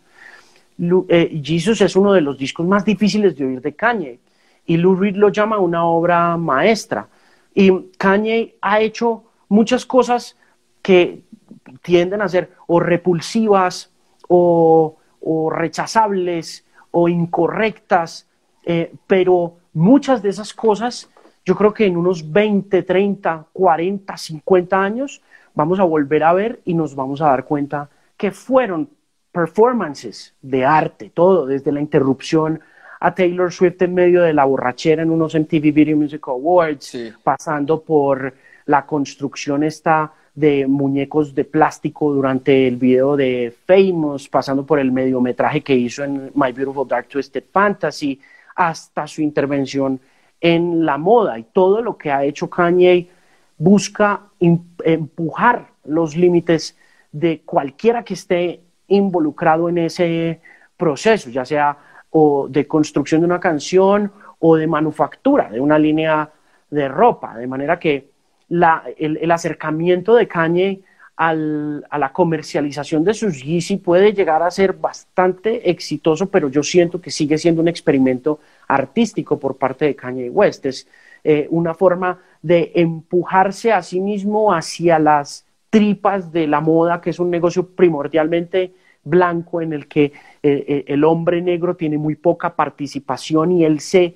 eh, Jesus es uno de los discos más difíciles de oír de Kanye y Lou Reed lo llama una obra maestra. Y Kanye ha hecho muchas cosas que tienden a ser o repulsivas o, rechazables o incorrectas, eh, pero muchas de esas cosas, yo creo que en unos 20, 30, 40, 50 años vamos a volver a ver y nos vamos a dar cuenta que fueron performances de arte, todo, desde la interrupción a Taylor Swift en medio de la borrachera en unos MTV Video Music Awards, pasando por la construcción esta de muñecos de plástico durante el video de Famous, pasando por el mediometraje que hizo en My Beautiful Dark Twisted Fantasy, hasta su intervención en la moda y todo lo que ha hecho Kanye busca empujar los límites de cualquiera que esté involucrado en ese proceso, ya sea o de construcción de una canción o de manufactura de una línea de ropa, de manera que el, acercamiento de Kanye a la comercialización de sus Yeezy puede llegar a ser bastante exitoso, pero yo siento que sigue siendo un experimento artístico por parte de Kanye West. Es eh, una forma de empujarse a sí mismo hacia las tripas de la moda, que es un negocio primordialmente blanco en el que eh, eh, el hombre negro tiene muy poca participación y él se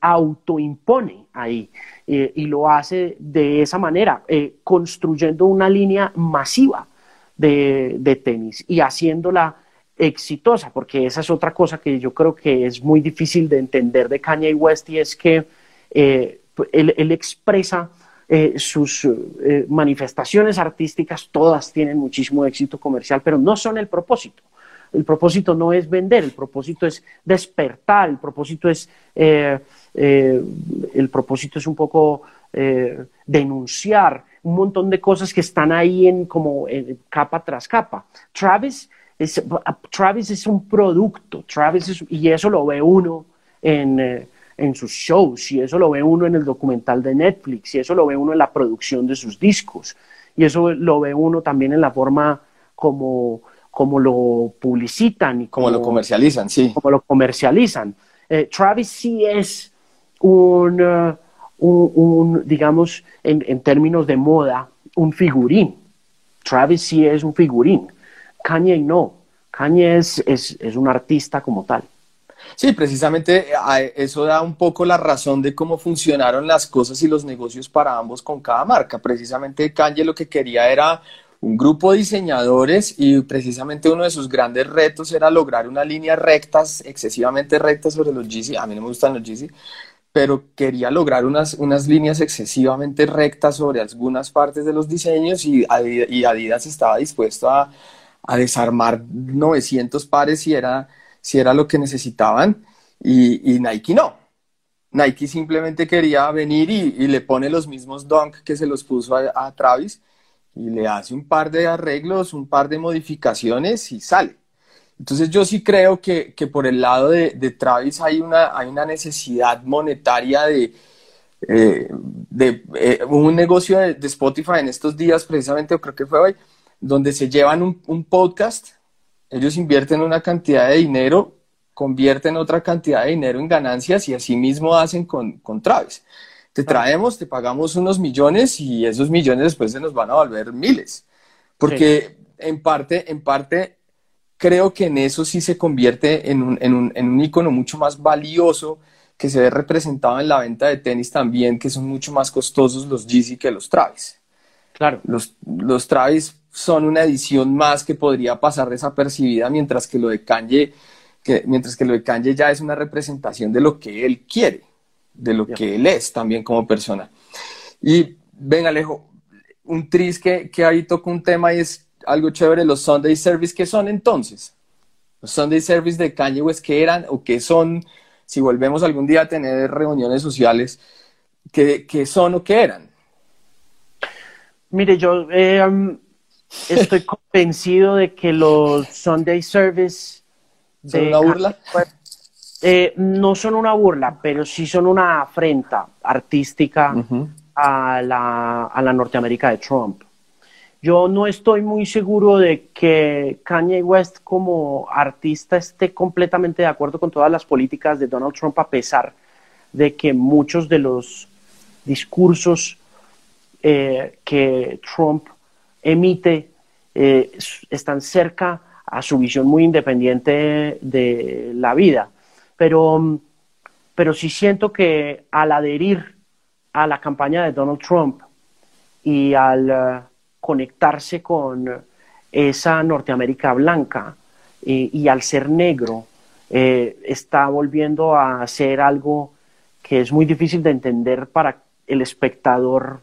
autoimpone ahí y lo hace de esa manera, construyendo una línea masiva de, de, tenis y haciéndola exitosa, porque esa es otra cosa que yo creo que es muy difícil de entender de Kanye West y es que él, expresa sus manifestaciones artísticas, todas tienen muchísimo éxito comercial, pero no son el propósito. El propósito no es vender, el propósito es despertar, el propósito es, eh, eh, el propósito es un poco eh, denunciar un montón de cosas que están ahí en como capa tras capa. Travis es, Travis es un producto, Travis y eso lo ve uno en, en sus shows, y eso lo ve uno en el documental de Netflix, y eso lo ve uno en la producción de sus discos, y eso lo ve uno también en la forma como como lo publicitan y como, lo comercializan, sí. Como lo comercializan. Eh, Travis sí es un, uh, un, digamos, en, en, términos de moda, un figurín. Travis sí es un figurín. Kanye no. Kanye es, es, un artista como tal. Sí, precisamente eso da un poco la razón de cómo funcionaron las cosas y los negocios para ambos con cada marca. Precisamente Kanye lo que quería era un grupo de diseñadores y precisamente uno de sus grandes retos era lograr unas líneas rectas, excesivamente rectas sobre los Yeezy. A mí no me gustan los Yeezy, pero quería lograr unas, unas líneas excesivamente rectas sobre algunas partes de los diseños y, Adidas estaba dispuesto a, desarmar 900 pares si era, si era lo que necesitaban y, Nike no. Nike simplemente quería venir y, le pone los mismos dunk que se los puso a Travis y le hace un par de arreglos, un par de modificaciones y sale. Entonces yo sí creo que, que por el lado de, de, Travis hay una, hay una necesidad monetaria de, eh, de eh, un negocio de, de, Spotify en estos días, precisamente, creo que fue hoy, donde se llevan un, un podcast, ellos invierten una cantidad de dinero, convierten otra cantidad de dinero en ganancias y así mismo hacen con, con Travis te traemos, te pagamos unos millones y esos millones después se nos van a volver miles. Porque en parte, en parte, creo que en eso sí se convierte en un, en, un, en un icono mucho más valioso que se ve representado en la venta de tenis también, que son mucho más costosos los Yeezy que los Travis. Claro. Los, los Travis son una edición más que podría pasar desapercibida, mientras que lo de Kanye, que, mientras que lo de Kanye ya es una representación de lo que él quiere, de lo que él es también como persona. Y venga, Alejo, un tris que, que ahí toca un tema y es algo chévere, los Sunday Service, ¿qué son entonces? Los Sunday Service de Kanye West, ¿qué eran o qué son? Si volvemos algún día a tener reuniones sociales, ¿qué, qué son o qué eran? Mire, yo eh, um, estoy convencido de que los Sunday Service... ¿Son una burla? Eh, no son una burla, pero sí son una afrenta artística a, la, a la Norteamérica de Trump. Yo no estoy muy seguro de que Kanye West como artista esté completamente de acuerdo con todas las políticas de Donald Trump, a pesar de que muchos de los discursos eh, que Trump emite eh, están cerca a su visión muy independiente de la vida. Pero, pero sí siento que al adherir a la campaña de Donald Trump y al uh, conectarse con esa Norteamérica blanca eh, y al ser negro, eh, está volviendo a ser algo que es muy difícil de entender para el espectador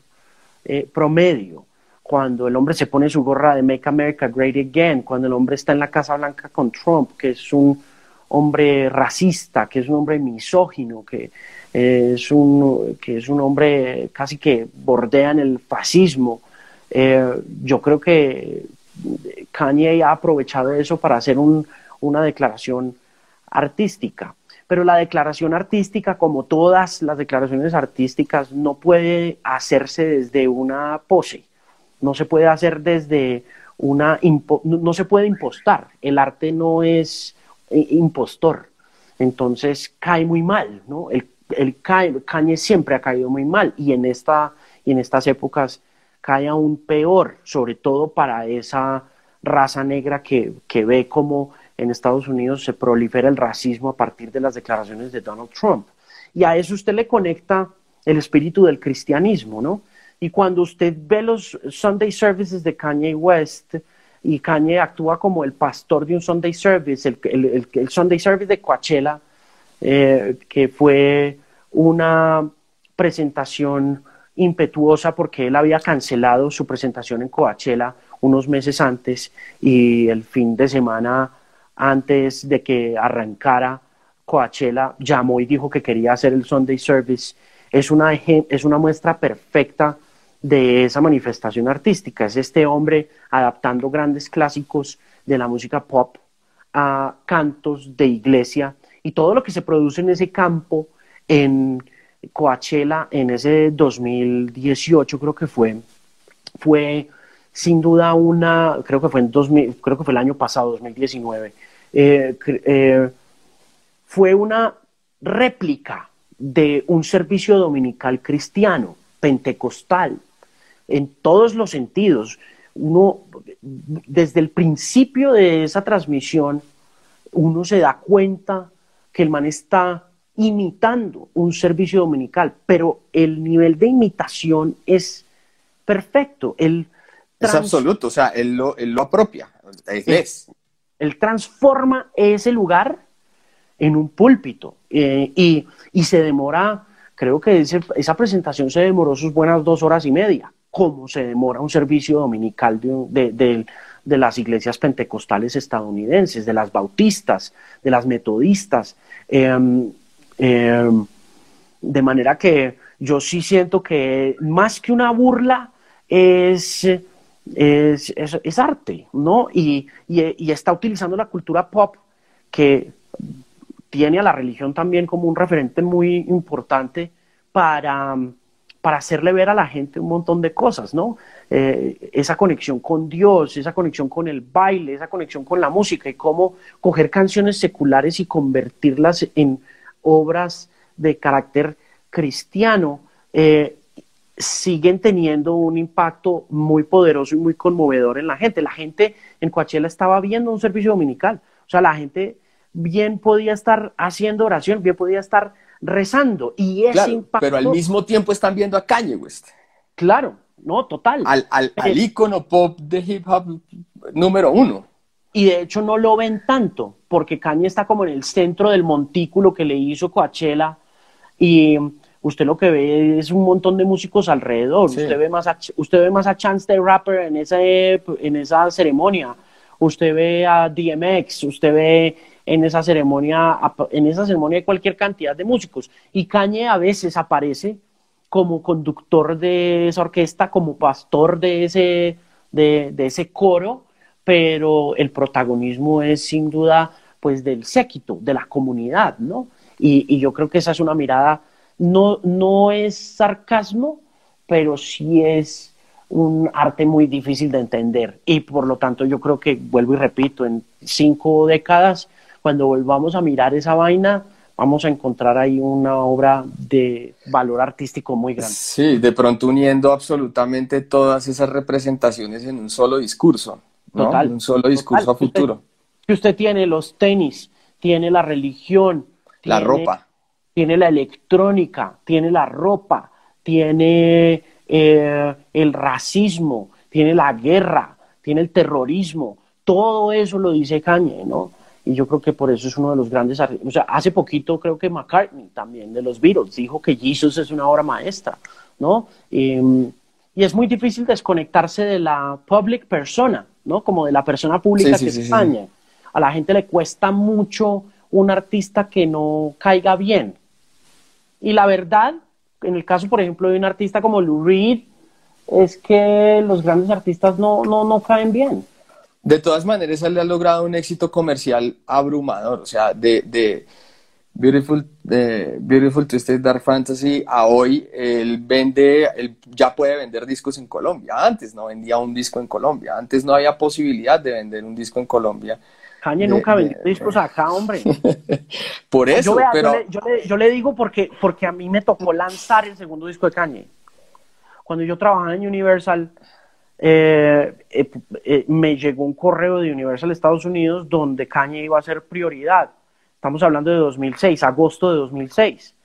eh, promedio. Cuando el hombre se pone su gorra de Make America Great Again, cuando el hombre está en la Casa Blanca con Trump, que es un hombre racista, que es un hombre misógino, que es un, que es un hombre casi que bordea en el fascismo. Eh, yo creo que Kanye ha aprovechado eso para hacer una declaración artística. Pero la declaración artística, como todas las declaraciones artísticas, no puede hacerse desde una pose, no se puede hacer desde una... no se puede impostar, el arte no es eh, impostor, entonces cae muy mal, ¿no? El, el Kanye siempre ha caído muy mal y en, esta, y en estas épocas cae aún peor, sobre todo para esa raza negra que, que ve como en Estados Unidos se prolifera el racismo a partir de las declaraciones de Donald Trump. Y a eso usted le conecta el espíritu del cristianismo, ¿no? Y cuando usted ve los Sunday services de Kanye West y Kanye actúa como el pastor de un Sunday service, el, Sunday service de Coachella, eh, que fue una presentación impetuosa porque él había cancelado su presentación en Coachella unos meses antes y el fin de semana antes de que arrancara Coachella, llamó y dijo que quería hacer el Sunday Service. Es una, es una muestra perfecta de esa manifestación artística. Es este hombre adaptando grandes clásicos de la música pop a cantos de iglesia y todo lo que se produce en ese campo en Coachella en ese 2018 creo que fue fue sin duda una creo que fue en 2000, creo que fue el año pasado 2019 eh, eh, fue una réplica de un servicio dominical cristiano, pentecostal, en todos los sentidos. Uno, desde el principio de esa transmisión, uno se da cuenta que el man está imitando un servicio dominical, pero el nivel de imitación es perfecto. es absoluto, o sea, él lo, apropia, es. Él transforma ese lugar en un púlpito eh, y, se demora, creo que esa presentación se demoró sus buenas dos horas y media, como se demora un servicio dominical de, las iglesias pentecostales estadounidenses, de las bautistas, de las metodistas. Em, em, de manera que yo sí siento que más que una burla es es, es, arte, ¿no? Y, y, está utilizando la cultura pop que tiene a la religión también como un referente muy importante para, para hacerle ver a la gente un montón de cosas, ¿no? Eh, esa conexión con Dios, esa conexión con el baile, esa conexión con la música y cómo coger canciones seculares y convertirlas en obras de carácter cristiano. Eh, siguen teniendo un impacto muy poderoso y muy conmovedor en la gente. La gente en Coachella estaba viendo un servicio dominical. O sea, la gente bien podía estar haciendo oración, bien podía estar rezando. Y ese impacto... Pero al mismo tiempo están viendo a Kanye West. Claro, ¿no? Total. Al, al, al ícono pop de hip hop número uno. Y de hecho no lo ven tanto, porque Kanye está como en el centro del montículo que le hizo Coachella y usted lo que ve es un montón de músicos alrededor. Usted, ve más a, usted ve más a Chance the Rapper en, ese, en esa ceremonia. Usted ve a DMX, usted ve en esa ceremonia, en esa ceremonia de cualquier cantidad de músicos. Y Kanye a veces aparece como conductor de esa orquesta, como pastor de ese, de, de ese coro, pero el protagonismo es sin duda pues del séquito, de la comunidad, ¿no? Y, y yo creo que esa es una mirada no, no es sarcasmo, pero sí es un arte muy difícil de entender. Y por lo tanto yo creo que, vuelvo y repito, en cinco décadas, cuando volvamos a mirar esa vaina, vamos a encontrar ahí una obra de valor artístico muy grande. Sí, de pronto uniendo absolutamente todas esas representaciones en un solo discurso, ¿no? Total, un solo discurso a futuro. que usted tiene los tenis, tiene la religión, la ropa tiene la electrónica, tiene la ropa, tiene eh, el racismo, tiene la guerra, tiene el terrorismo, todo eso lo dice Kanye, ¿no? Y yo creo que por eso es uno de los grandes O sea, hace poquito creo que McCartney también de los Beatles dijo que Jesus es una obra maestra, ¿no? Em, y es muy difícil desconectarse de la public persona, ¿no? Como de la persona pública que es Kanye. A la gente le cuesta mucho un artista que no caiga bien, y la verdad, en el caso, por ejemplo, de un artista como Lou Reed, es que los grandes artistas no, no, no caen bien. De todas maneras, él ha logrado un éxito comercial abrumador. O sea, de, de Beautiful, de Beautiful Twisted Dark Fantasy a hoy, él vende, él ya puede vender discos en Colombia. Antes no vendía un disco en Colombia. Antes no había posibilidad de vender un disco en Colombia. Kanye nunca vendió discos acá, hombre. Por eso, yo, pero... Yo le, digo porque, porque a mí me tocó lanzar el segundo disco de Kanye. Cuando yo trabajaba en Universal, eh, eh, me llegó un correo de Universal Estados Unidos donde Kanye iba a ser prioridad. Estamos hablando de 2006, agosto de 2006.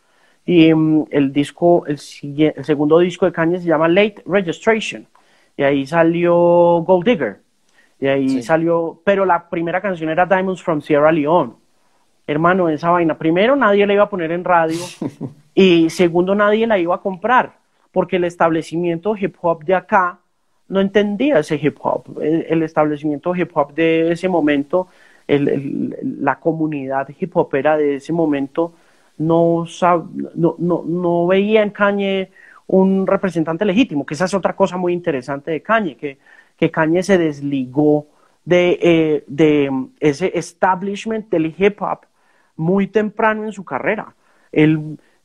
Y mm, el disco, el, el segundo disco de Kanye se llama Late Registration. Y ahí salió Gold Digger y ahí salió, pero la primera canción era Diamonds from Sierra Leone. Hermano, esa vaina, primero nadie la iba a poner en radio y segundo nadie la iba a comprar, porque el establecimiento hip hop de acá no entendía ese hip hop. El, establecimiento hip hop de ese momento, la comunidad hip hopera de ese momento no, veía en Kanye un representante legítimo, que esa es otra cosa muy interesante de Kanye, que que se desligó de, eh, de ese establishment del hip hop muy temprano en su carrera.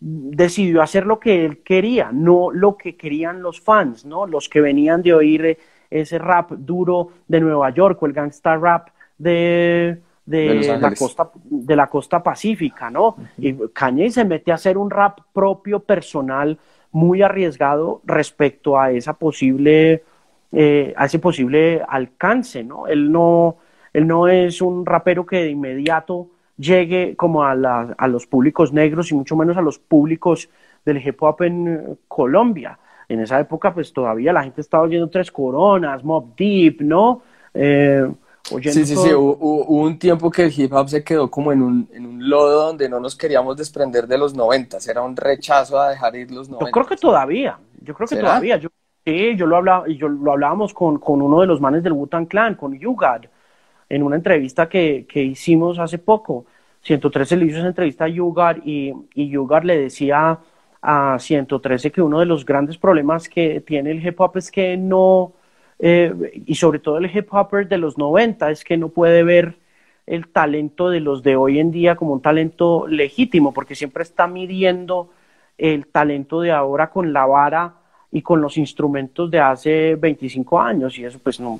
Decidió hacer lo que él quería, no lo que querían los fans, ¿no? Los que venían de oír ese rap duro de Nueva York o el gangsta rap de, de, la costa, de la costa pacífica, ¿no? Y Kanye se mete a hacer un rap propio, personal, muy arriesgado respecto a esa posible eh, a ese posible alcance, ¿no? Él no, él no es un rapero que de inmediato llegue como a, a los públicos negros y mucho menos a los públicos del hip hop en eh, Colombia. En esa época, pues todavía la gente estaba oyendo Tres Coronas, Mob Deep, ¿no? Eh, sí, sí, sí, hubo, un tiempo que el hip hop se quedó como en un, en un lodo donde no nos queríamos desprender de los noventas, era un rechazo a dejar ir los noventas. Yo creo que todavía, yo creo que todavía, yo Sí, yo lo, hablaba, yo lo hablábamos con, con uno de los manes del Wutan Clan, con Yugad, en una entrevista que, que hicimos hace poco. 113 le hizo esa entrevista a Yugad y, y Yugad le decía a 113 que uno de los grandes problemas que tiene el hip hop es que no, eh, y sobre todo el hip hopper de los 90, es que no puede ver el talento de los de hoy en día como un talento legítimo, porque siempre está midiendo el talento de ahora con la vara y con los instrumentos de hace 25 años y eso pues no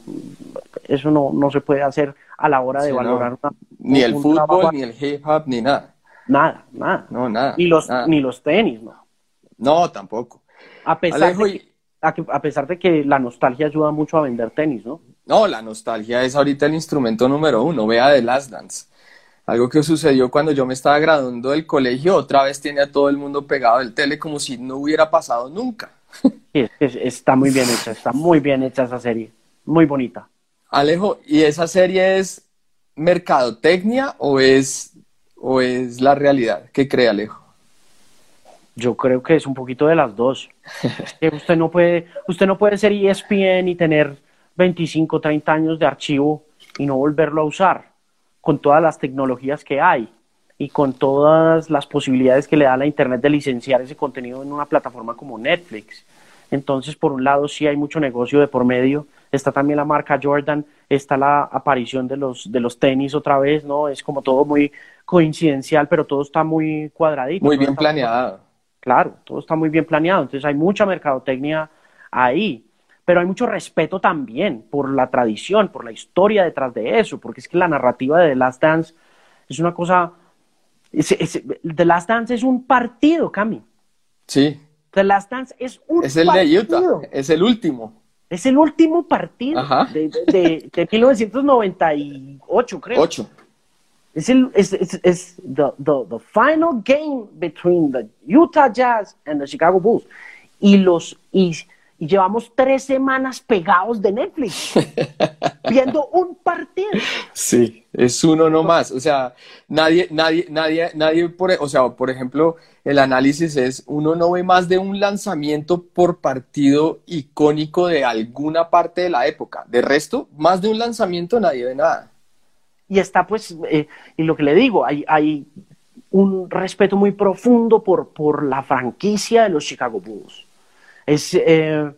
eso no, no se puede hacer a la hora de valorar ni el fútbol ni el hip hop ni nada. Nada nada. No nada ni los ni los tenis no. No tampoco. A pesar de que, a, pesar de que la nostalgia ayuda mucho a vender tenis no no la nostalgia es ahorita el instrumento número uno vea The Last Dance. Algo que sucedió cuando yo me estaba graduando del colegio, otra vez tiene a todo el mundo pegado del tele como si no hubiera pasado nunca. Sí, está muy bien hecha, está muy bien hecha esa serie, muy bonita. Alejo, ¿y esa serie es mercadotecnia o es, o es la realidad? ¿Qué cree Alejo? Yo creo que es un poquito de las dos. usted no puede, usted no puede ser ESPN y tener 25, 30 años de archivo y no volverlo a usar con todas las tecnologías que hay y con todas las posibilidades que le da la Internet de licenciar ese contenido en una plataforma como Netflix. Entonces, por un lado, sí hay mucho negocio de por medio. Está también la marca Jordan, está la aparición de los, de los tenis otra vez, ¿no? Es como todo muy coincidencial, pero todo está muy cuadradito. Muy bien planeado. Claro, todo está muy bien planeado. Entonces, hay mucha mercadotecnia ahí. Pero hay mucho respeto también por la tradición, por la historia detrás de eso, porque es que la narrativa de The Last Dance es una cosa. The Last Dance es un partido, Cami. Sí. The Last Dance es un Es el de Utah, es el último. Es el último partido de, de, de, 1998, creo. Ocho. Es, el, es, es, es the, the, the, final game between the Utah Jazz and the Chicago Bulls. Y los y, y llevamos tres semanas pegados de Netflix viendo un partido. Sí, es uno nomás. O sea, nadie, nadie, nadie, nadie, por, o sea, por ejemplo, el análisis es uno no ve más de un lanzamiento por partido icónico de alguna parte de la época. De resto, más de un lanzamiento nadie ve nada. Y está pues, eh, y lo que le digo, hay, hay un respeto muy profundo por, por la franquicia de los Chicago Bulls. Es eh,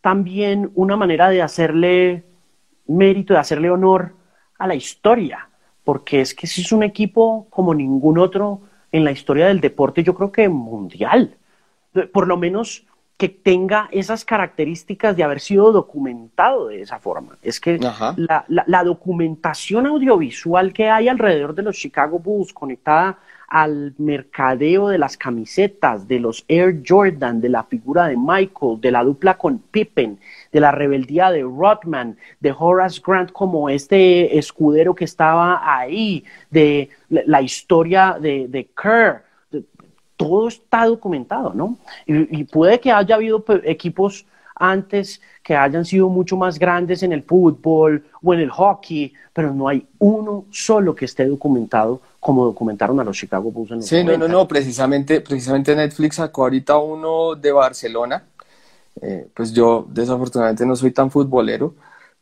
también una manera de hacerle mérito, de hacerle honor a la historia, porque es que es un equipo como ningún otro en la historia del deporte, yo creo que mundial. Por lo menos que tenga esas características de haber sido documentado de esa forma. Es que la, la, documentación audiovisual que hay alrededor de los Chicago Bulls conectada al mercadeo de las camisetas, de los Air Jordan, de la figura de Michael, de la dupla con Pippen, de la rebeldía de Rodman, de Horace Grant como este escudero que estaba ahí, de la historia de, de Kerr, todo está documentado, ¿no? Y, puede que haya habido equipos antes que hayan sido mucho más grandes en el fútbol o en el hockey, pero no hay uno solo que esté documentado como documentaron a los Chicago Bulls en los Sí, no, no, no, precisamente, precisamente Netflix sacó ahorita uno de Barcelona, eh, pues yo desafortunadamente no soy tan futbolero,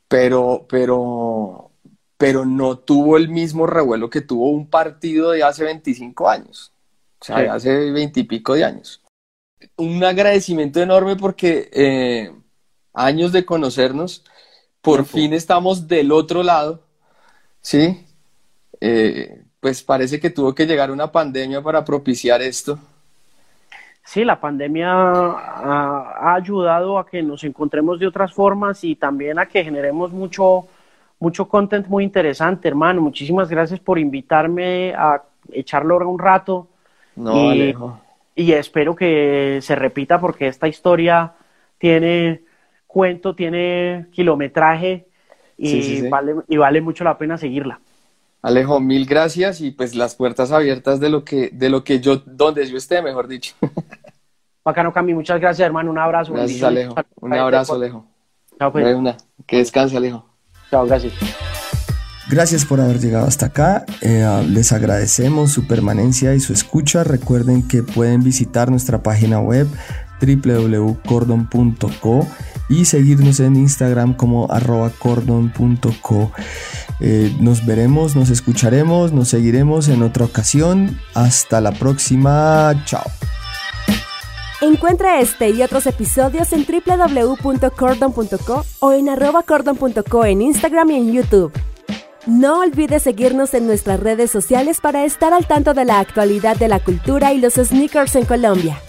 pero, pero, pero no tuvo el mismo revuelo que tuvo un partido de hace 25 años, o sea, hace 20 y pico de años. Un agradecimiento enorme porque eh, años de conocernos, por fin estamos del otro lado, ¿sí? Eh, pues parece que tuvo que llegar una pandemia para propiciar esto. Sí, la pandemia ha, ayudado a que nos encontremos de otras formas y también a que generemos mucho, mucho content muy interesante, hermano. Muchísimas gracias por invitarme a echarlo un rato. No, y, Alejo. Y espero que se repita porque esta historia tiene cuento, tiene kilometraje y, Vale, y vale mucho la pena seguirla. Alejo, mil gracias y pues las puertas abiertas de lo que, de lo que yo, donde yo esté, mejor dicho. Bacano, Cami, muchas gracias, hermano. Un abrazo. Gracias, Alejo. Un abrazo, Alejo. Chao, pues. Que descanse, Alejo. Chao, gracias. Gracias por haber llegado hasta acá. Eh, les agradecemos su permanencia y su escucha. Recuerden que pueden visitar nuestra página web www.cordon.co y seguirnos en Instagram como arroba cordon.co. Eh, nos veremos, nos escucharemos, nos seguiremos en otra ocasión. Hasta la próxima. Chao. Encuentra este y otros episodios en www.cordon.co o en arroba cordon.co en Instagram y en YouTube. No olvides seguirnos en nuestras redes sociales para estar al tanto de la actualidad de la cultura y los sneakers en Colombia.